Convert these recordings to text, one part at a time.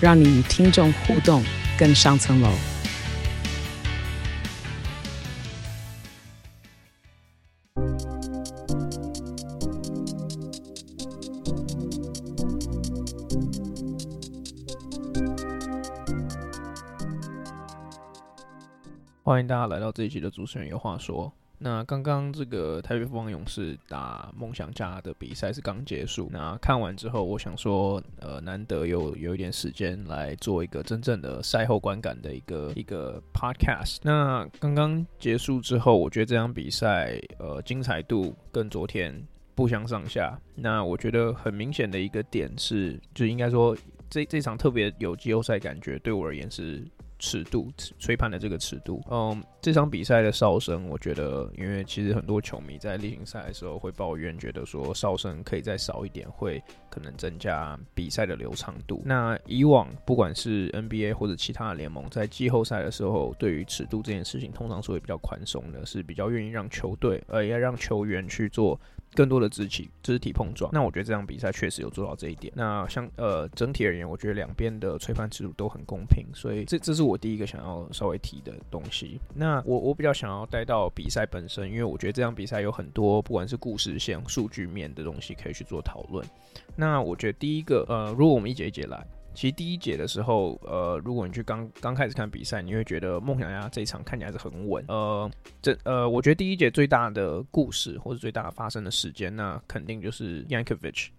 让你与听众互动更上层楼。欢迎大家来到这一期的主持人有话说。那刚刚这个台北富邦勇士打梦想家的比赛是刚结束。那看完之后，我想说，呃，难得有有一点时间来做一个真正的赛后观感的一个一个 podcast。那刚刚结束之后，我觉得这场比赛，呃，精彩度跟昨天不相上下。那我觉得很明显的一个点是，就应该说这这场特别有季后赛感觉，对我而言是。尺度吹判的这个尺度，嗯，这场比赛的哨声，我觉得，因为其实很多球迷在例行赛的时候会抱怨，觉得说哨声可以再少一点，会可能增加比赛的流畅度。那以往不管是 NBA 或者其他的联盟，在季后赛的时候，对于尺度这件事情，通常是会比较宽松的，是比较愿意让球队，呃，要让球员去做。更多的肢体肢体碰撞，那我觉得这场比赛确实有做到这一点。那像呃整体而言，我觉得两边的吹判制度都很公平，所以这这是我第一个想要稍微提的东西。那我我比较想要带到比赛本身，因为我觉得这场比赛有很多不管是故事线、数据面的东西可以去做讨论。那我觉得第一个呃，如果我们一节一节来。其实第一节的时候，呃，如果你去刚刚开始看比赛，你会觉得梦想家这一场看起来是很稳。呃，这呃，我觉得第一节最大的故事或者最大的发生的时间，那肯定就是 Yankovic，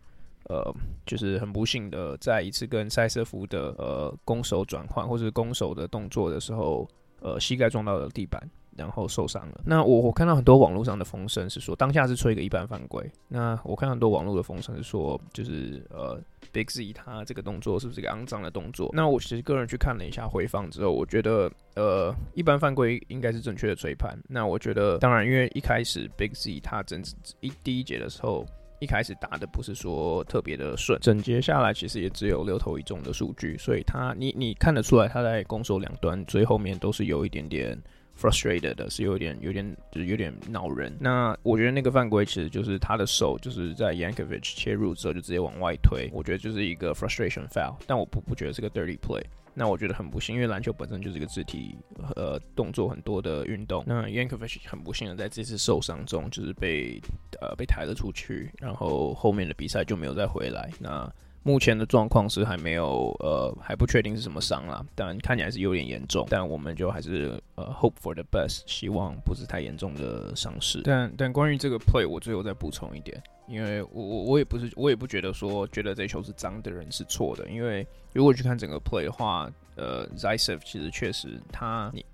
呃，就是很不幸的在一次跟塞瑟夫的呃攻守转换或者是攻守的动作的时候，呃，膝盖撞到了地板。然后受伤了。那我我看到很多网络上的风声是说，当下是吹一个一般犯规。那我看到很多网络的风声是说，就是呃，Big Z 他这个动作是不是一个肮脏的动作？那我其实个人去看了一下回放之后，我觉得呃，一般犯规应该是正确的吹判。那我觉得，当然，因为一开始 Big Z 他整一第一节的时候，一开始打的不是说特别的顺，整节下来其实也只有六投一中的数据，所以他你你看得出来他在攻守两端最后面都是有一点点。Frustrated 的是有点有点就是有点恼人。那我觉得那个犯规其实就是他的手就是在 Yankovich 切入之后就直接往外推，我觉得就是一个 frustration foul。但我不不觉得是个 dirty play。那我觉得很不幸，因为篮球本身就是一个肢体呃动作很多的运动。那 Yankovich 很不幸的在这次受伤中就是被呃被抬了出去，然后后面的比赛就没有再回来。那目前的状况是还没有，呃，还不确定是什么伤啦，但看起来是有点严重。但我们就还是呃，hope for the best，希望不是太严重的伤势。但但关于这个 play，我最后再补充一点，因为我我我也不是，我也不觉得说觉得这球是脏的人是错的，因为如果去看整个 play 的话，呃，Zaitsev 其实确实他你。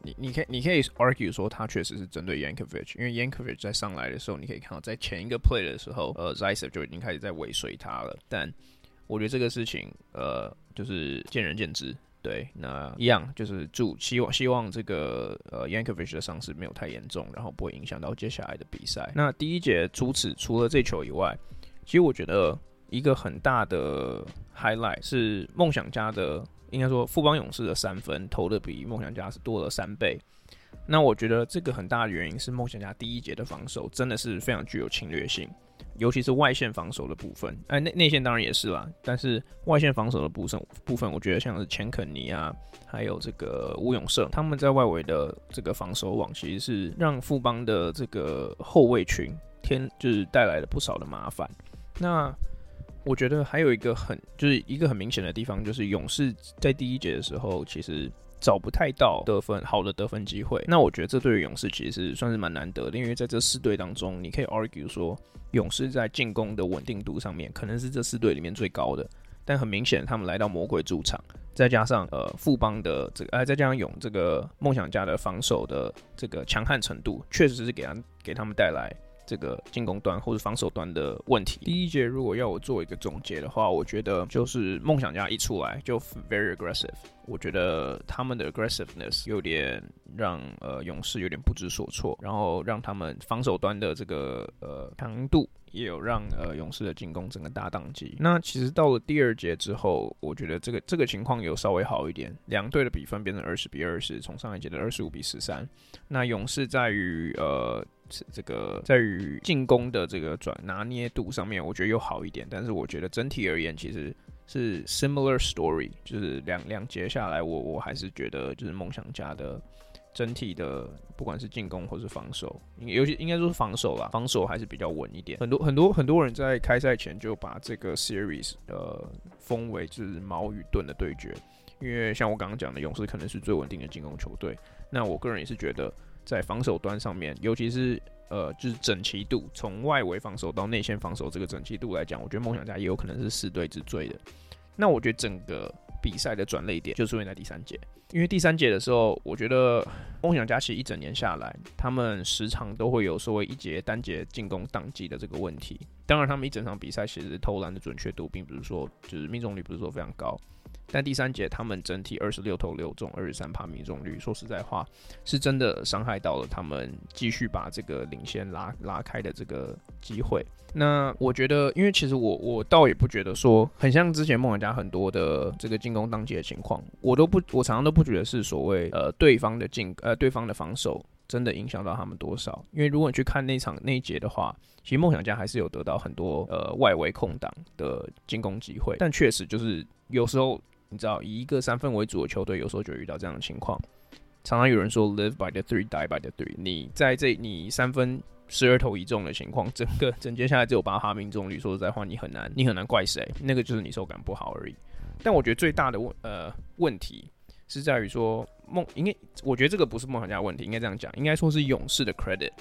你你可以你可以 argue 说他确实是针对 Yankovic，因为 Yankovic 在上来的时候，你可以看到在前一个 play 的时候，呃，Zaitsev 就已经开始在尾随他了。但我觉得这个事情，呃，就是见仁见智。对，那一样就是祝希望希望这个呃 Yankovic 的伤势没有太严重，然后不会影响到接下来的比赛。那第一节除此除了这球以外，其实我觉得一个很大的 highlight 是梦想家的。应该说，富邦勇士的三分投的比梦想家是多了三倍。那我觉得这个很大的原因是梦想家第一节的防守真的是非常具有侵略性，尤其是外线防守的部分。哎，内内线当然也是啦，但是外线防守的部分部分，我觉得像是钱肯尼啊，还有这个吴永胜，他们在外围的这个防守网，其实是让富邦的这个后卫群添就是带来了不少的麻烦。那我觉得还有一个很就是一个很明显的地方，就是勇士在第一节的时候其实找不太到得分好的得分机会。那我觉得这对于勇士其实是算是蛮难得的，因为在这四队当中，你可以 argue 说勇士在进攻的稳定度上面可能是这四队里面最高的。但很明显，他们来到魔鬼主场，再加上呃富邦的这个，呃再加上勇这个梦想家的防守的这个强悍程度，确实是给他给他们带来这个进攻端或者防守端的问题。第一节如果要我做一个总结的话，我觉得就是梦想家一出来就 very aggressive，我觉得他们的 aggressiveness 有点让呃勇士有点不知所措，然后让他们防守端的这个呃强度。也有让呃勇士的进攻整个大宕机。那其实到了第二节之后，我觉得这个这个情况有稍微好一点，两队的比分变成二十比二十，从上一节的二十五比十三。那勇士在于呃这个在于进攻的这个转拿捏度上面，我觉得又好一点。但是我觉得整体而言，其实是 similar story，就是两两节下来我，我我还是觉得就是梦想家的。整体的不管是进攻或是防守，尤其应该说是防守啦，防守还是比较稳一点。很多很多很多人在开赛前就把这个 series 呃封为就是矛与盾的对决，因为像我刚刚讲的，勇士可能是最稳定的进攻球队。那我个人也是觉得，在防守端上面，尤其是呃就是整齐度，从外围防守到内线防守这个整齐度来讲，我觉得梦想家也有可能是四队之最的。那我觉得整个。比赛的转捩点就出现在第三节，因为第三节的时候，我觉得梦想家其实一整年下来，他们时常都会有所谓一节单节进攻宕机的这个问题。当然，他们一整场比赛其实投篮的准确度并不是说就是命中率不是说非常高。但第三节他们整体二十六投六中，二十三趴命中率，说实在话，是真的伤害到了他们继续把这个领先拉拉开的这个机会。那我觉得，因为其实我我倒也不觉得说很像之前梦想家很多的这个进攻当机的情况，我都不我常常都不觉得是所谓呃对方的进呃对方的防守真的影响到他们多少。因为如果你去看那场那一节的话，其实梦想家还是有得到很多呃外围空档的进攻机会，但确实就是有时候。你知道，以一个三分为主的球队，有时候就遇到这样的情况。常常有人说 “live by the three, die by the three”。你在这你三分十二投一中的情况，整个整节下来只有八哈命中率，说实在话，你很难，你很难怪谁。那个就是你手感不好而已。但我觉得最大的问呃问题是在于说梦，应该我觉得这个不是梦想家的问题，应该这样讲，应该说是勇士的 credit，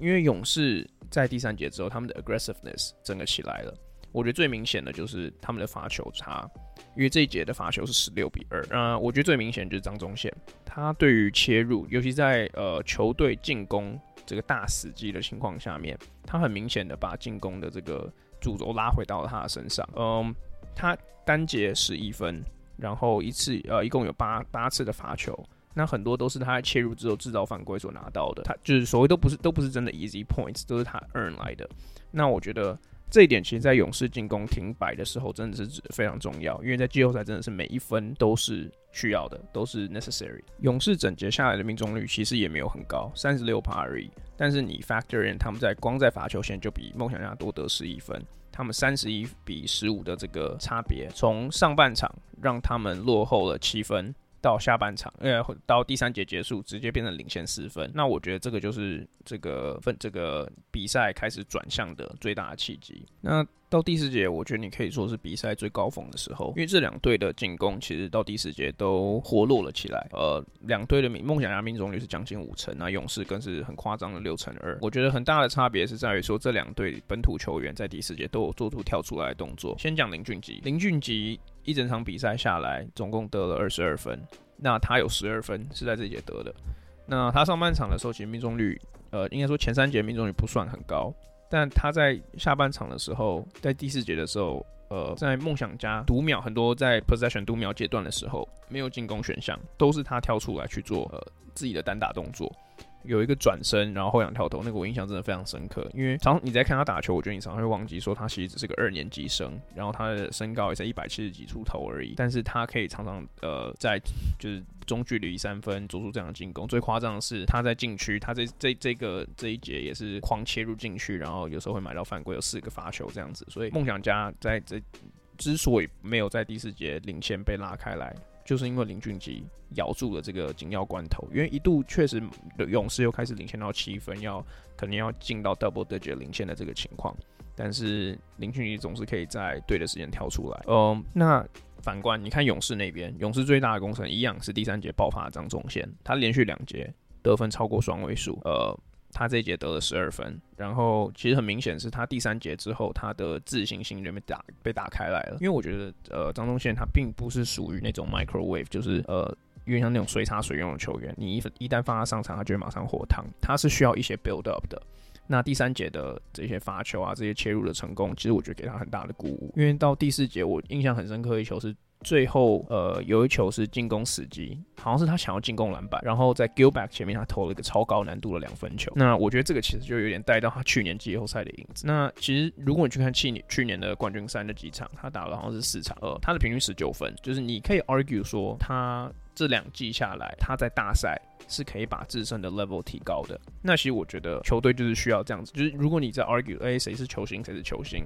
因为勇士在第三节之后，他们的 aggressiveness 整个起来了。我觉得最明显的就是他们的罚球差，因为这一节的罚球是十六比二。啊，我觉得最明显就是张宗宪，他对于切入，尤其在呃球队进攻这个大死机的情况下面，他很明显的把进攻的这个主轴拉回到了他的身上。嗯，他单节十一分，然后一次呃一共有八八次的罚球，那很多都是他在切入之后制造犯规所拿到的。他就是所谓都不是都不是真的 easy points，都是他 earn 来的。那我觉得。这一点其实，在勇士进攻停摆的时候，真的是非常重要，因为在季后赛真的是每一分都是需要的，都是 necessary。勇士整节下来的命中率其实也没有很高，三十六趴而已。但是你 factor in 他们在光在罚球线就比梦想家多得十一分，他们三十一比十五的这个差别，从上半场让他们落后了七分。到下半场，呃，到第三节结束，直接变成领先四分。那我觉得这个就是这个分这个比赛开始转向的最大的契机。那到第四节，我觉得你可以说是比赛最高峰的时候，因为这两队的进攻其实到第四节都活络了起来。呃，两队的命梦想家命中率是将近五成，那勇士更是很夸张的六成二。我觉得很大的差别是在于说，这两队本土球员在第四节都有做出跳出来的动作。先讲林俊杰，林俊杰。一整场比赛下来，总共得了二十二分。那他有十二分是在这节得的。那他上半场的时候，其实命中率，呃，应该说前三节命中率不算很高。但他在下半场的时候，在第四节的时候，呃，在梦想家读秒很多，在 possession 读秒阶段的时候，没有进攻选项，都是他跳出来去做呃自己的单打动作。有一个转身，然后后仰跳投，那个我印象真的非常深刻。因为常你在看他打球，我觉得你常会忘记说他其实只是个二年级生，然后他的身高也才一百七十几出头而已。但是他可以常常呃在就是中距离三分做出这样的进攻。最夸张的是他在禁区，他这这这个这一节也是狂切入禁区，然后有时候会买到犯规，有四个罚球这样子。所以梦想家在这之所以没有在第四节领先被拉开来。就是因为林俊杰咬住了这个紧要关头，因为一度确实勇士又开始领先到七分，要可能要进到 double digit 领先的这个情况，但是林俊杰总是可以在对的时间跳出来。嗯，那反观你看勇士那边，勇士最大的功臣一样是第三节爆发张仲宪，他连续两节得分超过双位数，呃。他这一节得了十二分，然后其实很明显是他第三节之后，他的自信心就被打被打开来了。因为我觉得，呃，张宗宪他并不是属于那种 microwave，就是呃，因为像那种随插随用的球员。你一一旦放他上场，他就会马上火烫。他是需要一些 build up 的。那第三节的这些罚球啊，这些切入的成功，其实我觉得给他很大的鼓舞。因为到第四节，我印象很深刻的一球是最后，呃，有一球是进攻死机，好像是他想要进攻篮板，然后在 Gilback 前面他投了一个超高难度的两分球。那我觉得这个其实就有点带到他去年季后赛的影子。那其实如果你去看去年去年的冠军赛那几场，他打了好像是四场，呃，他的平均十九分，就是你可以 argue 说他这两季下来，他在大赛。是可以把自身的 level 提高的。那其实我觉得球队就是需要这样子，就是如果你在 argue，哎，谁是球星，谁是球星，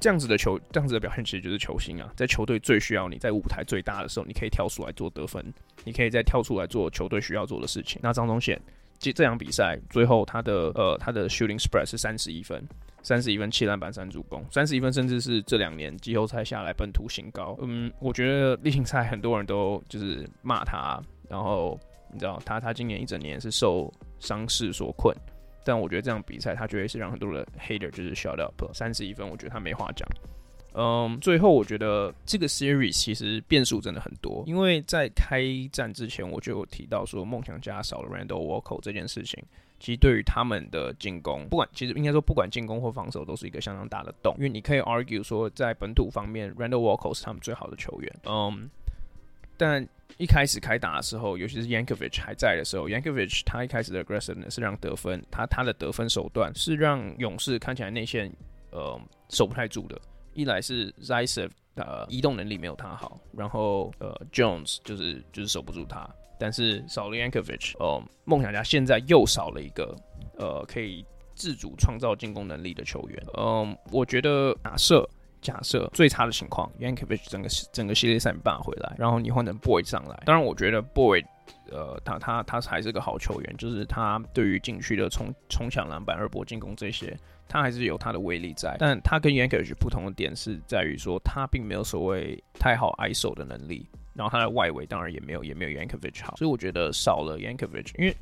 这样子的球，这样子的表现其实就是球星啊。在球队最需要你，在舞台最大的时候，你可以跳出来做得分，你可以再跳出来做球队需要做的事情。那张宗宪这这场比赛最后他的呃他的 shooting spread 是三十一分，三十一分七篮板三助攻，三十一分甚至是这两年季后赛下来本土新高。嗯，我觉得例行赛很多人都就是骂他，然后。你知道他，他今年一整年是受伤势所困，但我觉得这场比赛他绝对是让很多的 hater 就是 shut up，三十一分，我觉得他没话讲。嗯，最后我觉得这个 series 其实变数真的很多，因为在开战之前我就有提到说梦想家少了 Randall Walker 这件事情，其实对于他们的进攻，不管其实应该说不管进攻或防守都是一个相当大的洞，因为你可以 argue 说在本土方面 Randall Walker 是他们最好的球员，嗯。但一开始开打的时候，尤其是 Yankovic 还在的时候，Yankovic 他一开始的 aggressiveness 是让得分，他他的得分手段是让勇士看起来内线呃守不太住的。一来是 Zaitsev 呃移动能力没有他好，然后呃 Jones 就是就是守不住他。但是少了 Yankovich，呃梦想家现在又少了一个呃可以自主创造进攻能力的球员。嗯、我觉得假设。假设最差的情况，Yankovich 整个整个系列赛没办法回来，然后你换成 Boy 上来。当然，我觉得 Boy 呃，他他他还是个好球员，就是他对于禁区的冲冲抢篮板、二波进攻这些，他还是有他的威力在。但他跟 Yankovic 不同的点是在于说，他并没有所谓太好 ISO 的能力，然后他的外围当然也没有也没有 Yankovic 好。所以我觉得少了 Yankovic，因为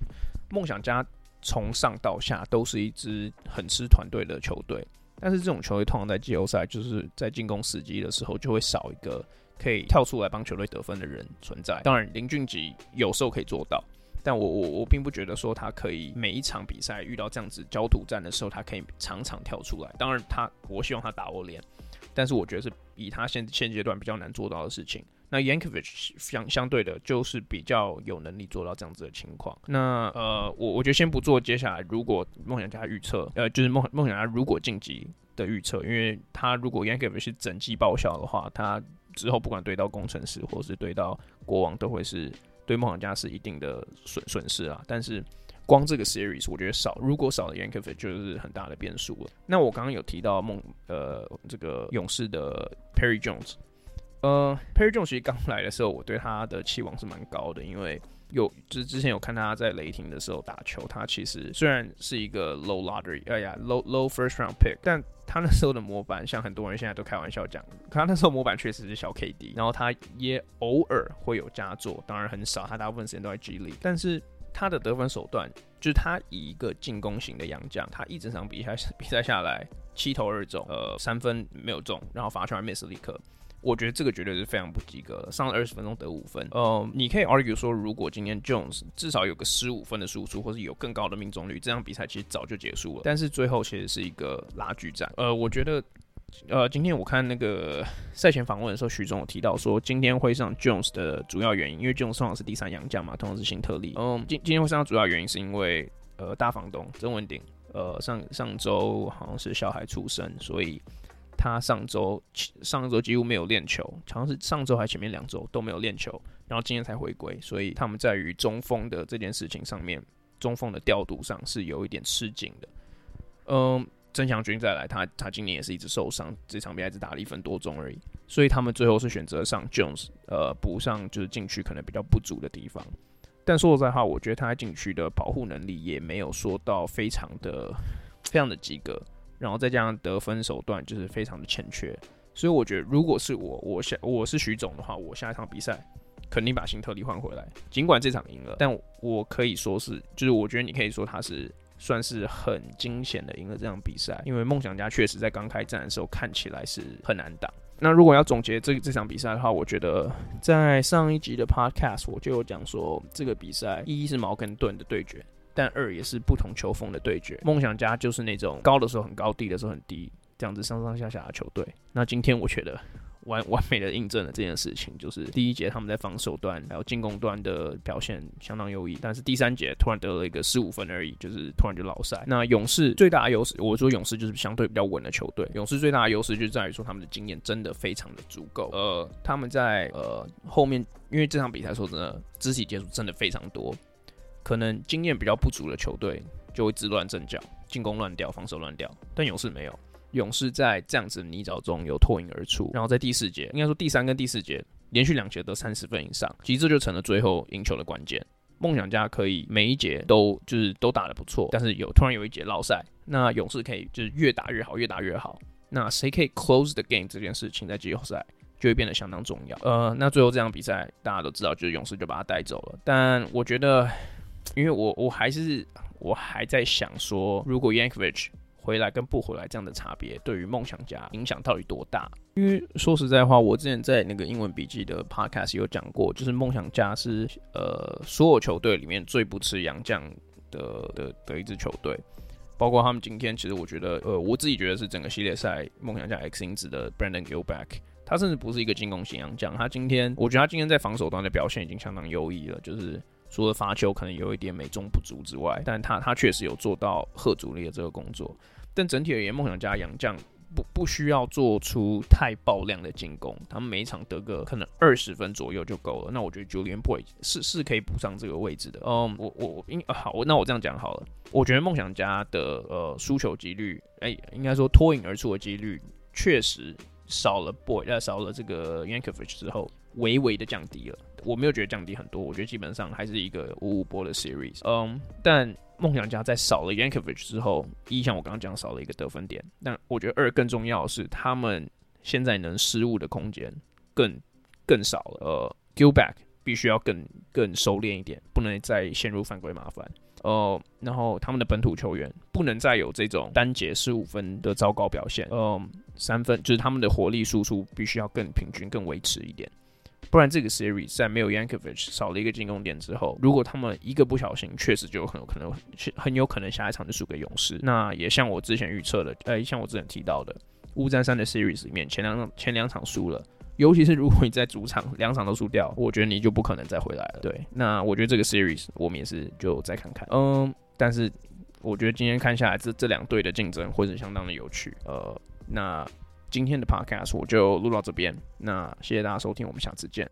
梦想家从上到下都是一支很吃团队的球队。但是这种球队通常在季后赛，就是在进攻时机的时候，就会少一个可以跳出来帮球队得分的人存在。当然，林俊杰有时候可以做到，但我我我并不觉得说他可以每一场比赛遇到这样子焦土战的时候，他可以场场跳出来。当然，他我希望他打我脸，但是我觉得是以他现现阶段比较难做到的事情。那 Yankovic 相相对的，就是比较有能力做到这样子的情况。那呃，我我觉得先不做接下来如果梦想家预测，呃，就是梦梦想家如果晋级的预测，因为他如果 Yankovic 是整季报销的话，他之后不管对到工程师或是对到国王，都会是对梦想家是一定的损损失啊。但是光这个 series，我觉得少，如果少了 Yankovic 就是很大的变数了。那我刚刚有提到梦呃这个勇士的 Perry Jones。呃，Perry Jones 其实刚来的时候，我对他的期望是蛮高的，因为有就是之前有看他在雷霆的时候打球，他其实虽然是一个 low lottery，哎呀 low low first round pick，但他那时候的模板，像很多人现在都开玩笑讲，可他那时候模板确实是小 KD，然后他也偶尔会有佳作，当然很少，他大部分时间都在 G League，但是他的得分手段，就是他以一个进攻型的洋将，他一整场比赛 比赛下来七投二中，呃，三分没有中，然后罚球还 miss 了一颗。我觉得这个绝对是非常不及格的，上了二十分钟得五分。呃，你可以 argue 说，如果今天 Jones 至少有个十五分的输出，或是有更高的命中率，这场比赛其实早就结束了。但是最后其实是一个拉锯战。呃，我觉得，呃，今天我看那个赛前访问的时候，徐总有提到说，今天会上 Jones 的主要原因，因为 Jones 通常是第三洋将嘛，通常是新特例。嗯，今今天会上的主要原因是因为，呃，大房东曾文鼎，呃，上上周好像是小孩出生，所以。他上周上周几乎没有练球，好像是上周还前面两周都没有练球，然后今天才回归，所以他们在于中锋的这件事情上面，中锋的调度上是有一点吃紧的。嗯，曾祥军再来，他他今年也是一直受伤，这场比赛只打了一分多钟而已，所以他们最后是选择上 Jones，呃，补上就是禁区可能比较不足的地方。但说实在话，我觉得他在禁区的保护能力也没有说到非常的非常的及格。然后再加上得分手段就是非常的欠缺，所以我觉得如果是我，我下我是徐总的话，我下一场比赛肯定把辛特利换回来。尽管这场赢了，但我可以说是，就是我觉得你可以说他是算是很惊险的赢了这场比赛，因为梦想家确实在刚开战的时候看起来是很难打。那如果要总结这这场比赛的话，我觉得在上一集的 Podcast 我就有讲说，这个比赛一是矛跟盾的对决。但二也是不同球风的对决。梦想家就是那种高的时候很高，低的时候很低，这样子上上下下的球队。那今天我觉得。完完美的印证了这件事情，就是第一节他们在防守端还有进攻端的表现相当优异，但是第三节突然得了一个十五分而已，就是突然就老赛。那勇士最大的优势，我说勇士就是相对比较稳的球队。勇士最大的优势就在于说他们的经验真的非常的足够。呃，他们在呃后面，因为这场比赛说真的肢体接触真的非常多，可能经验比较不足的球队就会自乱阵脚，进攻乱掉，防守乱掉，但勇士没有。勇士在这样子的泥沼中有脱颖而出，然后在第四节，应该说第三跟第四节连续两节得三十分以上，其实这就成了最后赢球的关键。梦想家可以每一节都就是都打得不错，但是有突然有一节落赛，那勇士可以就是越打越好，越打越好。那谁可以 close the game 这件事情在季后赛就会变得相当重要。呃，那最后这场比赛大家都知道，就是勇士就把他带走了。但我觉得，因为我我还是我还在想说，如果 Yankovich 回来跟不回来这样的差别，对于梦想家影响到底多大？因为说实在话，我之前在那个英文笔记的 podcast 有讲过，就是梦想家是呃所有球队里面最不吃洋将的的的一支球队，包括他们今天，其实我觉得呃我自己觉得是整个系列赛梦想家 X 因子的 Brandon Gilback，他甚至不是一个进攻型洋将，他今天我觉得他今天在防守端的表现已经相当优异了，就是。除了罚球可能有一点美中不足之外，但他他确实有做到吓阻力的这个工作。但整体而言，梦想家杨将不不需要做出太爆量的进攻，他们每一场得个可能二十分左右就够了。那我觉得 Julian boy 是是可以补上这个位置的。嗯，我我应、啊、好，那我这样讲好了。我觉得梦想家的呃输球几率，哎、应该说脱颖而出的几率，确实少了 Boyd，呃，少了这个 Yankovic 之后，微微的降低了。我没有觉得降低很多，我觉得基本上还是一个五五波的 series。嗯，但梦想家在少了 Yankovic 之后，一像我刚刚讲少了一个得分点，但我觉得二更重要的是他们现在能失误的空间更更少了。呃，Gilback 必须要更更熟练一点，不能再陷入犯规麻烦。呃，然后他们的本土球员不能再有这种单节十五分的糟糕表现。嗯，三分就是他们的火力输出必须要更平均、更维持一点。不然这个 series 在没有 Yankovic 少了一个进攻点之后，如果他们一个不小心，确实就很有可能，很有可能下一场就输给勇士。那也像我之前预测的，呃，像我之前提到的，乌战三的 series 里面，前两场前两场输了，尤其是如果你在主场两场都输掉，我觉得你就不可能再回来了。对，那我觉得这个 series 我们也是就再看看。嗯，但是我觉得今天看下来，这这两队的竞争会是相当的有趣。呃，那。今天的 podcast 我就录到这边，那谢谢大家收听，我们下次见。